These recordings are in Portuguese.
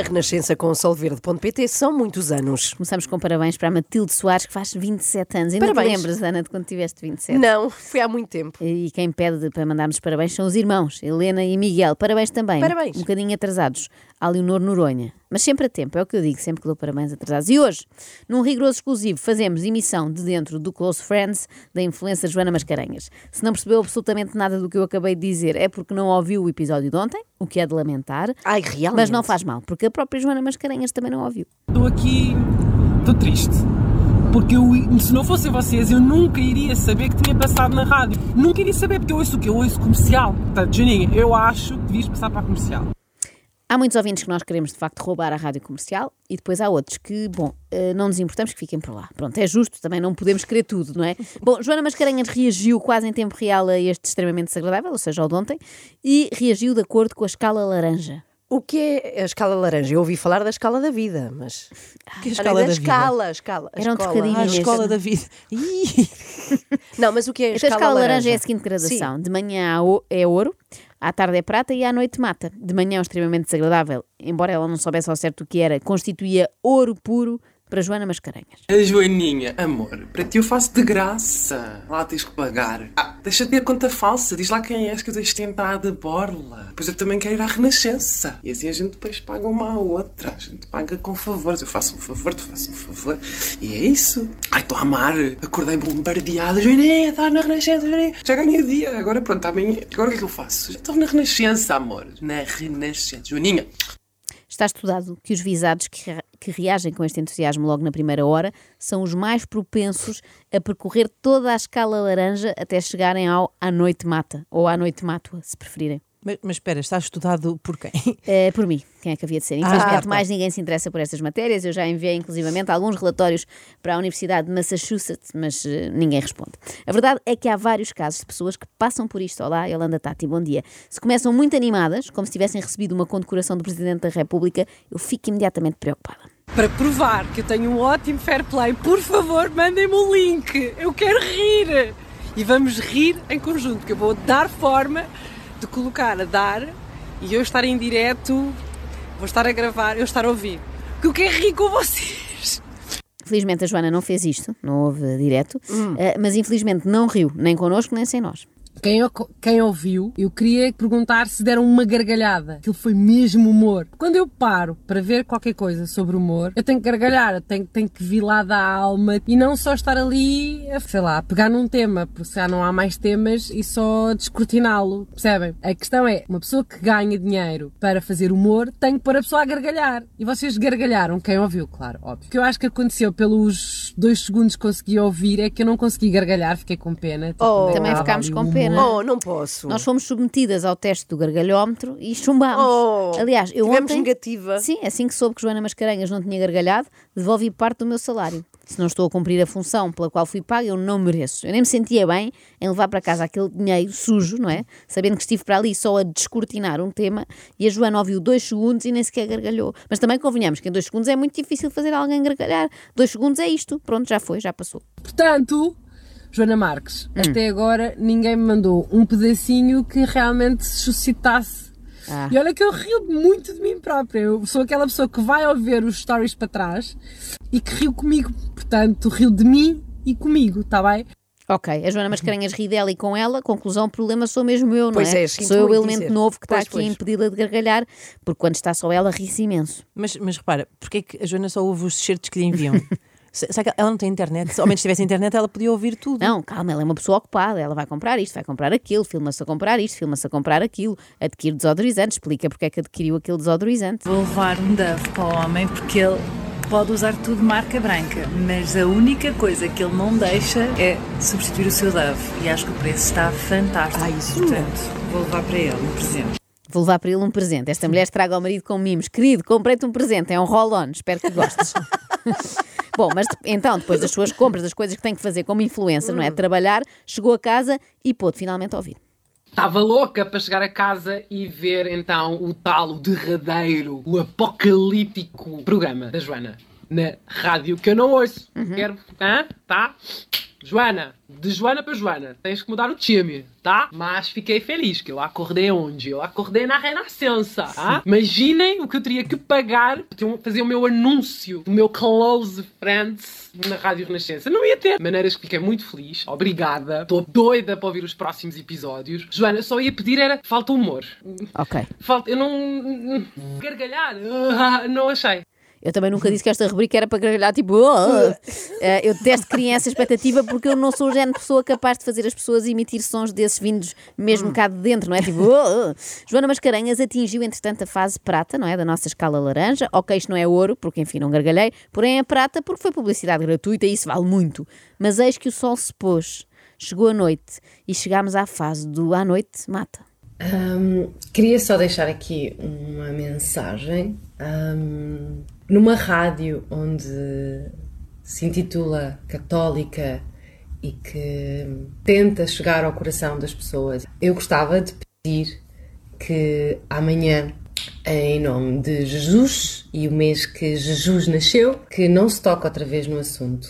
Na Renascença com o solverde.pt são muitos anos. Começamos com parabéns para a Matilde Soares, que faz 27 anos. Ainda Parabéns. te lembras, Ana, de quando tiveste 27? Não, foi há muito tempo. E quem pede para mandarmos parabéns são os irmãos, Helena e Miguel. Parabéns também. Parabéns. Um bocadinho atrasados. A Leonor Noronha. Mas sempre a tempo, é o que eu digo, sempre que dou parabéns atrasados. E hoje, num rigoroso exclusivo, fazemos emissão de dentro do Close Friends da influencer Joana Mascarenhas. Se não percebeu absolutamente nada do que eu acabei de dizer, é porque não ouviu o episódio de ontem, o que é de lamentar. Ai, realmente. Mas não faz mal, porque a própria Joana Mascarenhas também não ouviu. Estou aqui. Estou triste. Porque eu, se não fossem vocês, eu nunca iria saber que tinha passado na rádio. Nunca iria saber, porque eu ouço o quê? Eu ouço comercial. Portanto, Janinha, eu acho que devias passar para a comercial. Há muitos ouvintes que nós queremos de facto roubar a rádio comercial e depois há outros que, bom, eh, não nos importamos que fiquem por lá. Pronto, é justo, também não podemos querer tudo, não é? Bom, Joana Mascarenhas reagiu quase em tempo real a este extremamente desagradável, ou seja, ao de ontem, e reagiu de acordo com a escala laranja. O que é a escala laranja? Eu ouvi falar da escala da vida, mas. Que é a Ah, escala da da vida? escala, a escala. Era um trocadilho Ah, a escola da vida. Ih, Não, mas o que é a Então, a escala, escala laranja é a seguinte gradação: de manhã é ouro, à tarde é prata e à noite mata. De manhã é extremamente desagradável, embora ela não soubesse ao certo o que era, constituía ouro puro para Joana Mascarenhas. A Joaninha, amor, para ti eu faço de graça. Lá tens que pagar. Ah, deixa de ter conta falsa. Diz lá quem és que eu deixo de entrar de borla. Depois eu também quero ir à Renascença. E assim a gente depois paga uma à outra. A gente paga com favores. Eu faço um favor, tu fazes um favor. E é isso. Ai, estou a amar. Acordei bombardeada. Joaninha, está na Renascença, Joaninha. Já ganhei o dia. Agora pronto, amanhã. Agora o que é que eu faço? Já estou na Renascença, amor. Na Renascença. Joaninha. Está estudado que os visados que, que reagem com este entusiasmo logo na primeira hora são os mais propensos a percorrer toda a escala laranja até chegarem ao à noite mata, ou à noite mátua, se preferirem. Mas, mas espera, está estudado por quem? É, por mim, quem é que havia de ser? Infelizmente, tá. mais ninguém se interessa por estas matérias. Eu já enviei, inclusivamente, alguns relatórios para a Universidade de Massachusetts, mas eh, ninguém responde. A verdade é que há vários casos de pessoas que passam por isto. Olá, Yolanda Tati, bom dia. Se começam muito animadas, como se tivessem recebido uma condecoração do Presidente da República, eu fico imediatamente preocupada. Para provar que eu tenho um ótimo fair play, por favor, mandem-me o link. Eu quero rir. E vamos rir em conjunto, porque eu vou dar forma de colocar a dar e eu estar em direto, vou estar a gravar, eu estar a ouvir. Porque eu quero rir com vocês. Felizmente a Joana não fez isto, não houve direto, eh, mas infelizmente não riu, nem connosco, nem sem nós. Quem, quem ouviu, eu queria perguntar se deram uma gargalhada. Aquilo foi mesmo humor. Quando eu paro para ver qualquer coisa sobre humor, eu tenho que gargalhar, eu tenho, tenho que vir lá da alma e não só estar ali, a, sei lá, a pegar num tema, porque já não há mais temas e só descortiná-lo. Percebem? A questão é, uma pessoa que ganha dinheiro para fazer humor tem que pôr a pessoa a gargalhar. E vocês gargalharam, quem ouviu, claro, óbvio. O que eu acho que aconteceu pelos dois segundos que consegui ouvir é que eu não consegui gargalhar, fiquei com pena. Tipo, Oh. Também ficámos com pena. Humor? Oh, não posso. Nós fomos submetidas ao teste do gargalhómetro e chumbámos. Oh, Aliás, eu tivemos ontem... negativa. Sim, assim que soube que Joana Mascarenhas não tinha gargalhado, devolvi parte do meu salário. Se não estou a cumprir a função pela qual fui paga, eu não mereço. Eu nem me sentia bem em levar para casa aquele dinheiro sujo, não é? Sabendo que estive para ali só a descortinar um tema e a Joana ouviu dois segundos e nem sequer gargalhou. Mas também convenhamos que em dois segundos é muito difícil fazer alguém gargalhar. Dois segundos é isto. Pronto, já foi, já passou. Portanto, Joana Marques, Hum. até agora ninguém me mandou um pedacinho que realmente se suscitasse. Ah. E olha que eu rio muito de mim própria. Eu sou aquela pessoa que vai ouvir os stories para trás e que riu comigo. Portanto, rio de mim e comigo, está bem? Ok, a Joana Mascarenhas ri dela e com ela, conclusão, o problema sou mesmo eu, não Pois é? é, sou eu o elemento dizer. novo que está Pois, aqui a pois. impedi-la de gargalhar, porque quando está só ela, ri-se imenso. Mas, mas repara, porque é que a Joana só ouve os certos que lhe enviam? Se- Sabe que ela não tem internet? Se ao menos tivesse internet, ela podia ouvir tudo. Não, calma, ela é uma pessoa ocupada, ela vai comprar isto, vai comprar aquilo, filma-se a comprar isto, filma-se a comprar aquilo, adquire desodorizante, explica porque é que adquiriu aquele desodorizante. Vou levar um Dove para o homem porque ele pode usar tudo marca branca, mas a única coisa que ele não deixa é substituir o seu Dove. E acho que o preço está fantástico. Ah, isso Portanto, vou levar para ele um presente. Vou levar para ele um presente. Esta mulher estraga ao marido com mimos. Querido, comprei-te um presente, é um roll-on, espero que gostes. Bom, mas então, depois das suas compras, das coisas que tem que fazer como influencer, não é? Trabalhar, chegou a casa e pôde finalmente ouvir. Estava louca para chegar a casa e ver então o tal, o derradeiro, o apocalíptico programa da Joana na rádio que eu não ouço. Quero. Hã? Tá? Joana, de Joana para Joana, tens que mudar o time, tá? Mas fiquei feliz que eu acordei onde? Eu acordei na Renascença, tá? Imaginem o que eu teria que pagar para fazer o meu anúncio do meu Close Friends na Rádio Renascença. Não ia ter. Maneiras que fiquei muito feliz. Obrigada. Estou doida para ouvir os próximos episódios. Joana, só ia pedir era falta humor. Ok. Falta. Eu não. Gargalhar. Ah, Não achei. Eu também nunca disse que esta rubrica era para gargalhar, tipo, "Oh". Eh, eu detesto criar essa expectativa porque eu não sou o género de pessoa capaz de fazer as pessoas emitir sons desses vindos mesmo cá de dentro, não é? Tipo, "Oh". Joana Mascarenhas atingiu, entretanto, a fase prata, não é? Da nossa escala laranja. Ok, isto não é ouro, porque enfim não gargalhei, porém é prata porque foi publicidade gratuita e isso vale muito. Mas eis que o sol se pôs, chegou a noite e chegámos à fase do à noite mata. Hum, queria só deixar aqui uma mensagem. Hum, numa rádio onde se intitula Católica e que tenta chegar ao coração das pessoas, eu gostava de pedir que amanhã, em nome de Jesus e o mês que Jesus nasceu, que não se toque outra vez no assunto.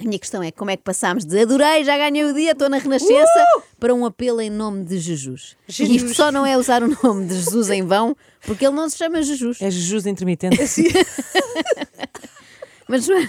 A minha questão é como é que passámos de adorei, já ganhei o dia, estou na Renascença, para um apelo em nome de Jesus. Jesus. Isto só não é usar o nome de Jesus em vão, porque ele não se chama Jesus. É jejus intermitente. Mas, Joana,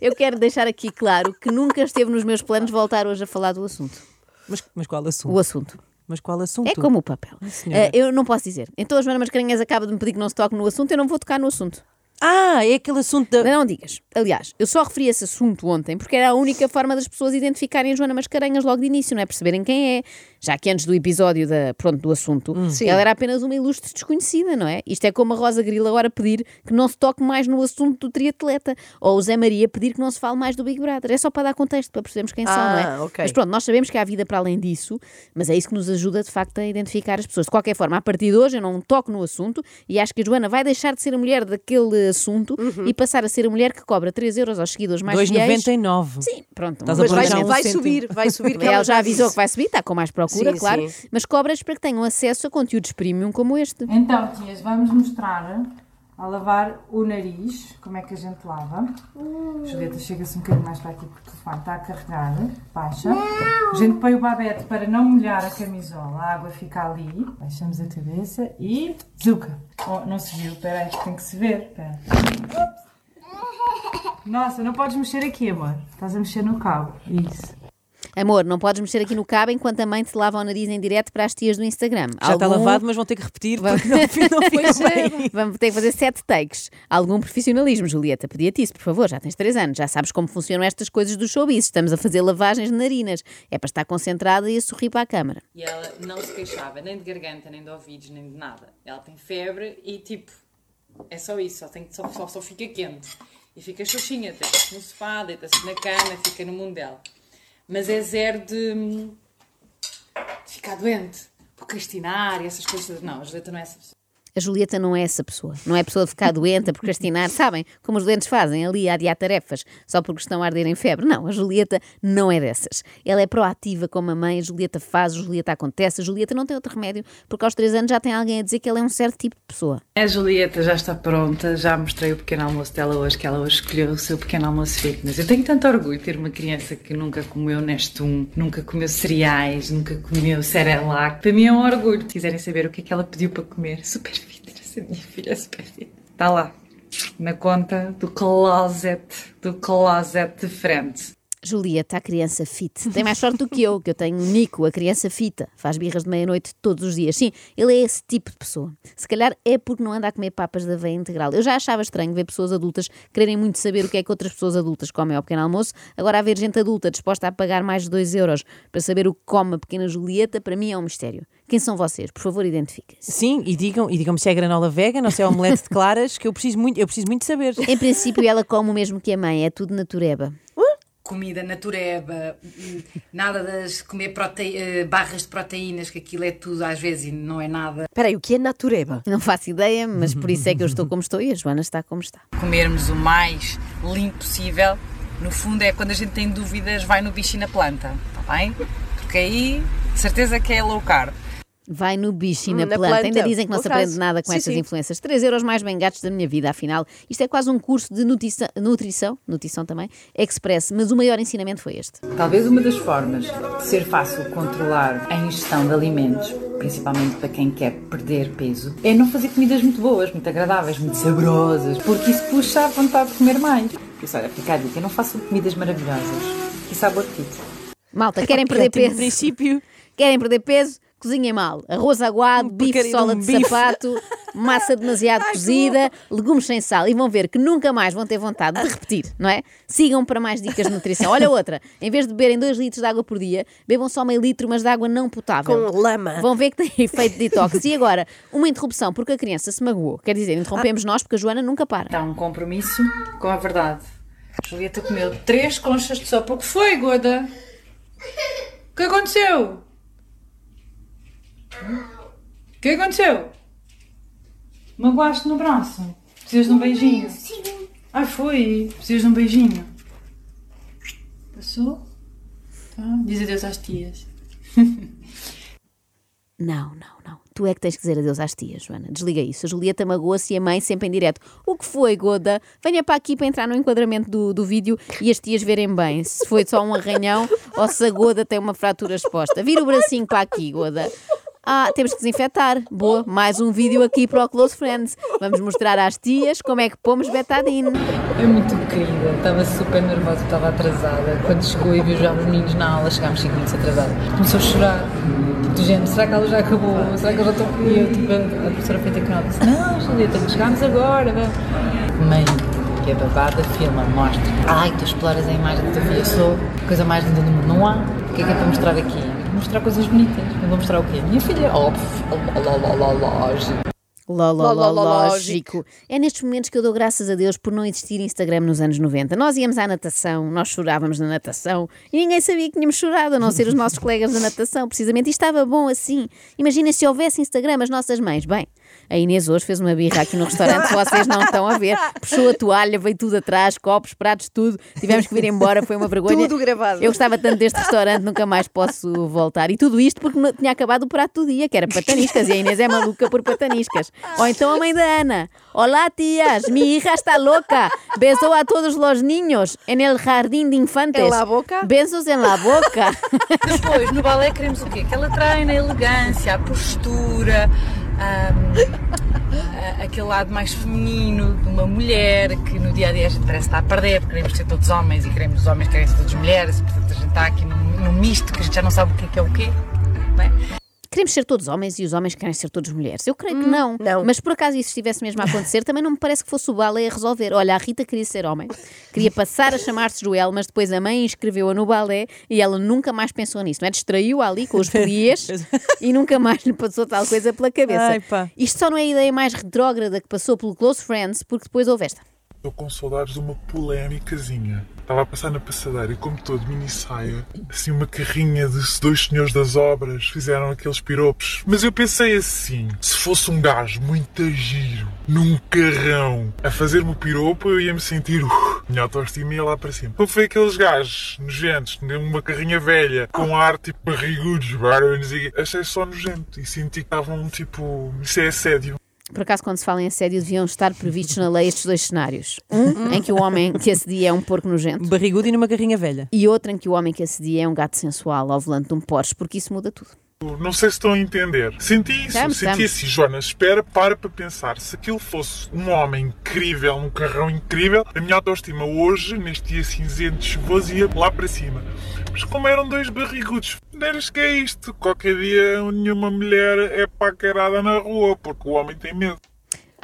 eu quero deixar aqui claro que nunca esteve nos meus planos voltar hoje a falar do assunto. Mas, mas qual assunto? O assunto. Mas qual assunto? É como o papel. Eh, eu não posso dizer. Então a Joana Mascarenhas acaba de me pedir que não se toque no assunto, eu não vou tocar no assunto. Ah, é aquele assunto da. Não, digas. Aliás, eu só referi esse assunto ontem porque era a única forma das pessoas identificarem Joana Mascarenhas logo de início, não é? Perceberem quem é. Já que antes do episódio da, pronto, do assunto, Sim. ela era apenas uma ilustre desconhecida, não é? Isto é como a Rosa Grilo agora pedir que não se toque mais no assunto do triatleta. Ou o Zé Maria pedir que não se fale mais do Big Brother. É só para dar contexto, para percebermos quem são, não é? Ah, ok. Mas pronto, nós sabemos que há vida para além disso, mas é isso que nos ajuda de facto a identificar as pessoas. De qualquer forma, a partir de hoje eu não toco no assunto e acho que a Joana vai deixar de ser a mulher daquele assunto Uhum. e passar a ser a mulher que cobra 3 euros aos seguidores mais fiéis. 2,99. Sim, pronto. Estás a Mas vai, um vai subir, vai subir. que Ela já avisou que vai subir, está com mais procura, Sim, claro, sim. mas cobras para que tenham acesso a conteúdos premium como este. Então, tias, vamos mostrar a lavar o nariz, como é que a gente lava. Julieta, chega-se um bocadinho mais para aqui porque o telefone está a carregar. Baixa. A gente põe o babete para não molhar a camisola, a água fica ali. Baixamos a cabeça e. Zuca! Oh, não se viu, espera aí, tem que se ver. Espera. Nossa, não podes mexer aqui, amor. Estás a mexer no cabo. Isso. Amor, não podes mexer aqui no cabo enquanto a mãe te lava o nariz em direto para as tias do Instagram. Já está Algum- lavado, mas vão ter que repetir porque não, não é, bem. vamos ter que fazer sete takes. Algum profissionalismo, Julieta. Pedia-te isso, por favor. Já tens três anos, já sabes como funcionam estas coisas do showbiz. Estamos a fazer lavagens de narinas. É para estar concentrada e a sorrir para a câmara. E ela não se queixava nem de garganta, nem de ouvidos, nem de nada. Ela tem febre e tipo, é só isso, só, tem, só, só, só fica quente. E fica xoxinha, deita-se no sofá, deita-se na cama, fica no mundo dela. Mas é zero de, hum, de ficar doente, procrastinar e essas coisas. Não, a Julieta não é essa pessoa. A Julieta não é essa pessoa. Não é a pessoa de ficar doente, a procrastinar. Sabem como os doentes fazem ali a adiar tarefas só porque estão a arder em febre. Não, a Julieta não é dessas. Ela é proativa como a mãe. A Julieta faz, a Julieta acontece. A Julieta não tem outro remédio porque aos três anos já tem alguém a dizer que ela é um certo tipo de pessoa. A Julieta já está pronta, já mostrei o pequeno almoço dela hoje, que ela hoje escolheu o seu pequeno almoço fitness. Eu tenho tanto orgulho de ter uma criança que nunca comeu Nestum, nunca comeu cereais, nunca comeu Cerelac. Para mim é um orgulho. Se quiserem saber o que é que ela pediu para comer, super minha filha é super. Está lá, na conta do closet, do closet de frente. Julieta, a criança fit. Tem mais sorte do que eu, que eu tenho o Nico, a criança fita. Faz birras de meia-noite todos os dias. Sim, ele é esse tipo de pessoa. Se calhar é porque não anda a comer papas da aveia integral. Eu já achava estranho ver pessoas adultas quererem muito saber o que é que outras pessoas adultas comem ao pequeno almoço. Agora, haver gente adulta disposta a pagar mais de 2 euros para saber o que come a pequena Julieta, para mim é um mistério. Quem são vocês? Por favor, identifiquem-se. Sim, e digam, e digam-me se é granola vegan ou se é omelete de claras, que eu preciso muito, eu preciso muito saber. Em princípio, ela come o mesmo que a mãe, é tudo natureba. Comida natureba, hum, nada das comer prote- eh, barras de proteínas, que aquilo é tudo às vezes e não é nada. Espera aí, o que é natureba? Não faço ideia, mas por isso é que eu estou como estou e a Joana está como está. Comermos o mais limpo possível, no fundo é quando a gente tem dúvidas, vai no bicho e na planta, está bem? Porque aí, de certeza que é low carb. Vai no bicho e na, Hum, na planta. planta, Ainda dizem que não se aprende nada com Sim, estas sim. influências. 3 euros mais bem gastos da minha vida, afinal. Isto é quase um curso de nutrição, nutrição, nutrição também, express, mas o maior ensinamento foi este. Talvez uma das formas de ser fácil controlar a ingestão de alimentos, principalmente para quem quer perder peso, é não fazer comidas muito boas, muito agradáveis, muito saborosas, porque isso puxa a vontade de comer mais. Por isso, olha, fica a dica, não façam comidas maravilhosas e sabor fit. Malta, querem perder Ótimo peso? princípio. Querem perder peso? Cozinhem mal. Arroz aguado, bife, porcaria de sola um de bife. sapato, massa demasiado cozida, legumes sem sal. E vão ver que nunca mais vão ter vontade de repetir, não é? Sigam para mais dicas de nutrição. Olha outra. Em vez de beberem 2 litros de água por dia, bebam só meio litro, mas de água não potável. Com lama. Vão ver que tem efeito detox. E agora, uma interrupção porque a criança se magoou. Quer dizer, interrompemos nós porque a Joana nunca para. Está um compromisso com a verdade. Julieta comeu três conchas de sopa. O que foi, Goda? O que aconteceu? O que aconteceu? Magoaste no braço? Precisas de um beijinho? Ai, foi. Precisas de um beijinho? Passou? Tá. Diz adeus às tias. Não, não, não. Tu é que tens que dizer adeus às tias, Joana. Desliga isso. A Julieta magoa-se e a mãe sempre em direto. O que foi, Goda? Venha para aqui para entrar no enquadramento do, do vídeo e as tias verem bem se foi só um arranhão ou se a Goda tem uma fratura exposta. Vira o bracinho para aqui, Goda. Ah, temos que desinfetar. Boa, mais um vídeo aqui para o Close Friends. Vamos mostrar às tias como é que pomos betadine. É muito querida, estava super nervosa, estava atrasada. Quando chegou e viu já os meninos na aula, chegámos 5 minutos atrasados. Começou a chorar. Do género, será que ela já acabou? Será que ela já estão. E eu, tipo, a professora feita com ela disse: Não, Julieta, chegámos agora. vá." Mãe, que é babada, filma, mostra. Ai, tu exploras a imagem da tua filha. Eu sou coisa mais linda do mundo. Não há. O que é que é para mostrar aqui? Mostrar coisas bonitas. Eu vou mostrar o quê? Minha filha, óbvio, lógico. Ló, ló, Ló, ló, ló, lógico. É nestes momentos que eu dou graças a Deus por não existir Instagram nos anos 90. Nós íamos à natação, nós chorávamos na natação e ninguém sabia que tínhamos chorado, a não ser os nossos colegas da natação, precisamente. E estava bom assim. Imagina se houvesse Instagram, as nossas mães. Bem, a Inês hoje fez uma birra aqui no restaurante, vocês não estão a ver. Puxou a toalha, veio tudo atrás, copos, pratos, tudo. Tivemos que vir embora, foi uma vergonha. Tudo gravado. Eu gostava tanto deste restaurante, nunca mais posso voltar. E tudo isto porque tinha acabado o prato do dia, que era pataniscas, e a Inês é maluca por pataniscas. Ou então a mãe da Ana. Olá, tias, mi hija está loca. Besou a todos los niños en el jardín de infantes. En la boca? Besos en la boca. Depois, no balé queremos o quê? Que ela treine a elegância, a postura, ahm, a- aquele lado mais feminino de uma mulher que no dia a dia a gente parece estar a perder, porque queremos ser todos homens e queremos os homens querem ser todos mulheres, portanto a gente está aqui num, num misto que a gente já não sabe o que é que é o quê. não é? Queremos ser todos homens e os homens querem ser todos mulheres. Eu creio que não. não. Mas por acaso isso estivesse mesmo a acontecer, também não me parece que fosse o balé a resolver. Olha, a Rita queria ser homem, queria passar a chamar-se Joel, mas depois a mãe inscreveu-a no balé e ela nunca mais pensou nisso, não é? Distraiu-a ali com os pliés e nunca mais lhe passou tal coisa pela cabeça. Ai. Isto só não é a ideia mais retrógrada que passou pelo Close Friends, porque depois houve esta. Estou com saudades de uma polémicazinha. Estava a passar na passadeira e, como todo, mini saia, assim, uma carrinha de dois senhores das obras fizeram aqueles piropos. Mas eu pensei assim: se fosse um gajo muito giro, num carrão, a fazer-me o piropo, eu ia me sentir. Uh, minha autoestima ia lá para cima. Como foi aqueles gajos nojentos, uma carrinha velha, com ar tipo barrigudos, barulho, não sei o quê. achei só nojento e senti que estavam tipo. Isso é assédio. Por acaso, quando se fala em assédio, deviam estar previstos na lei estes dois cenários. Um, em que o homem que assedia é um porco nojento. Barrigudo e numa carrinha velha. E outro em que o homem que assedia é um gato sensual ao volante de um Porsche, porque isso muda tudo. Não sei se estão a entender. Senti isso, Estamos, senti estamos. assim, Joana, espera, para para pensar. Se aquilo fosse um homem incrível, um carrão incrível, a minha autoestima hoje, neste dia cinzento, chuvoso, ia lá para cima. Mas como eram dois barrigudos, deras que é isto. Qualquer dia nenhuma mulher é paquerada na rua, porque o homem tem medo.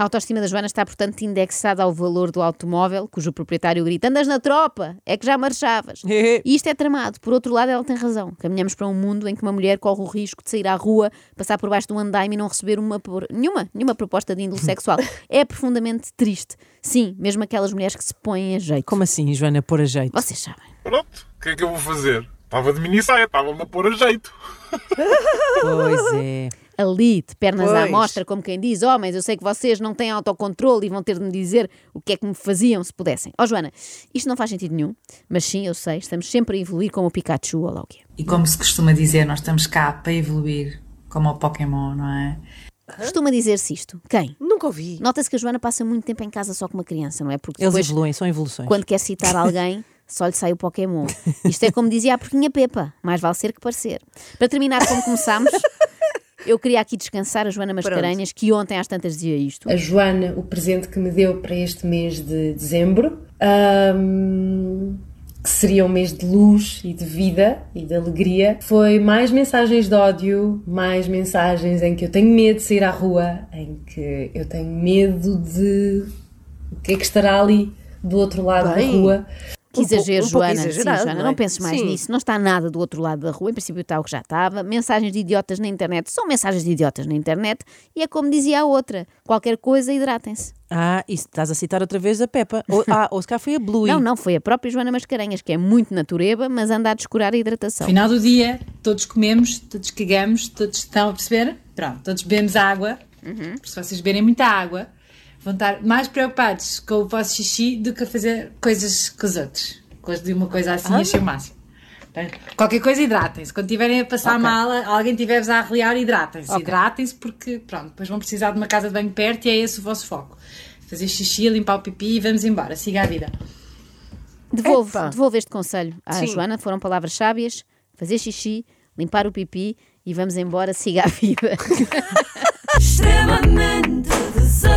A autoestima da Joana está, portanto, indexada ao valor do automóvel, cujo proprietário grita: Andas na tropa, é que já marchavas. E isto é tramado. Por outro lado, ela tem razão. Caminhamos para um mundo em que uma mulher corre o risco de sair à rua, passar por baixo de um andaime e não receber uma, por- nenhuma, nenhuma proposta de índole sexual. É profundamente triste. Sim, mesmo aquelas mulheres que se põem a jeito. Como assim, Joana, pôr a jeito? Vocês sabem. Pronto, o que é que eu vou fazer? Estava de mini saia, estava-me a pôr a jeito. Pois é. Ali, de pernas à Pois. mostra, como quem diz: Homens, eu sei que vocês não têm autocontrole e vão ter de me dizer o que é que me faziam se pudessem. Ó Joana, isto não faz sentido nenhum, mas sim, eu sei, estamos sempre a evoluir como o Pikachu ou lá o quê. E como se costuma dizer, nós estamos cá para evoluir como o Pokémon, não é? Costuma dizer-se isto. Quem? Nunca ouvi. Nota-se que a Joana passa muito tempo em casa só com uma criança, não é? Porque Eles depois, evoluem, são evoluções. quando quer citar alguém, só lhe sai o Pokémon. Isto é como dizia a porquinha Pepa, mais vale ser que parecer. Para terminar como começámos, eu queria aqui descansar a Joana Mascarenhas, que ontem às tantas dizia isto. A Joana, o presente que me deu para este mês de dezembro, ahm, que seria um mês de luz e de vida e de alegria, foi mais mensagens de ódio, mais mensagens em que eu tenho medo de sair à rua, em que eu tenho medo de o que é que estará ali do outro lado Bem, da rua. Que exagero, um Joana. Sim, Joana, não não, é? penses mais Sim. nisso. Não está nada do outro lado da rua. Em princípio está o que já estava. Mensagens de idiotas na internet são mensagens de idiotas na internet. E é como dizia a outra: qualquer coisa, hidratem-se. Ah, isso estás a citar outra vez a Peppa. Ou, ah, ou se cá foi a Bluey. Não, não, foi a própria Joana Mascarenhas, que é muito natureba, mas anda a descurar a hidratação. Final do dia, todos comemos, todos cagamos, todos estão a perceber? Pronto, todos bebemos água. Porque se vocês beberem muita água, vão estar mais preocupados com o vosso xixi do que a fazer coisas com os outros. Coisa de uma coisa assim, achei o máximo. Qualquer coisa, hidratem-se. Quando estiverem a passar mal, alguém tiver-vos a arreliar, hidratem-se. Hidratem-se porque, pronto, depois vão precisar de uma casa de banho perto e é esse o vosso foco. Fazer xixi, limpar o pipi e vamos embora. Siga a vida. Devolvo, devolvo este conselho à Sim. Joana. Foram palavras sábias: fazer xixi, limpar o pipi e vamos embora, siga a vida. extremamente.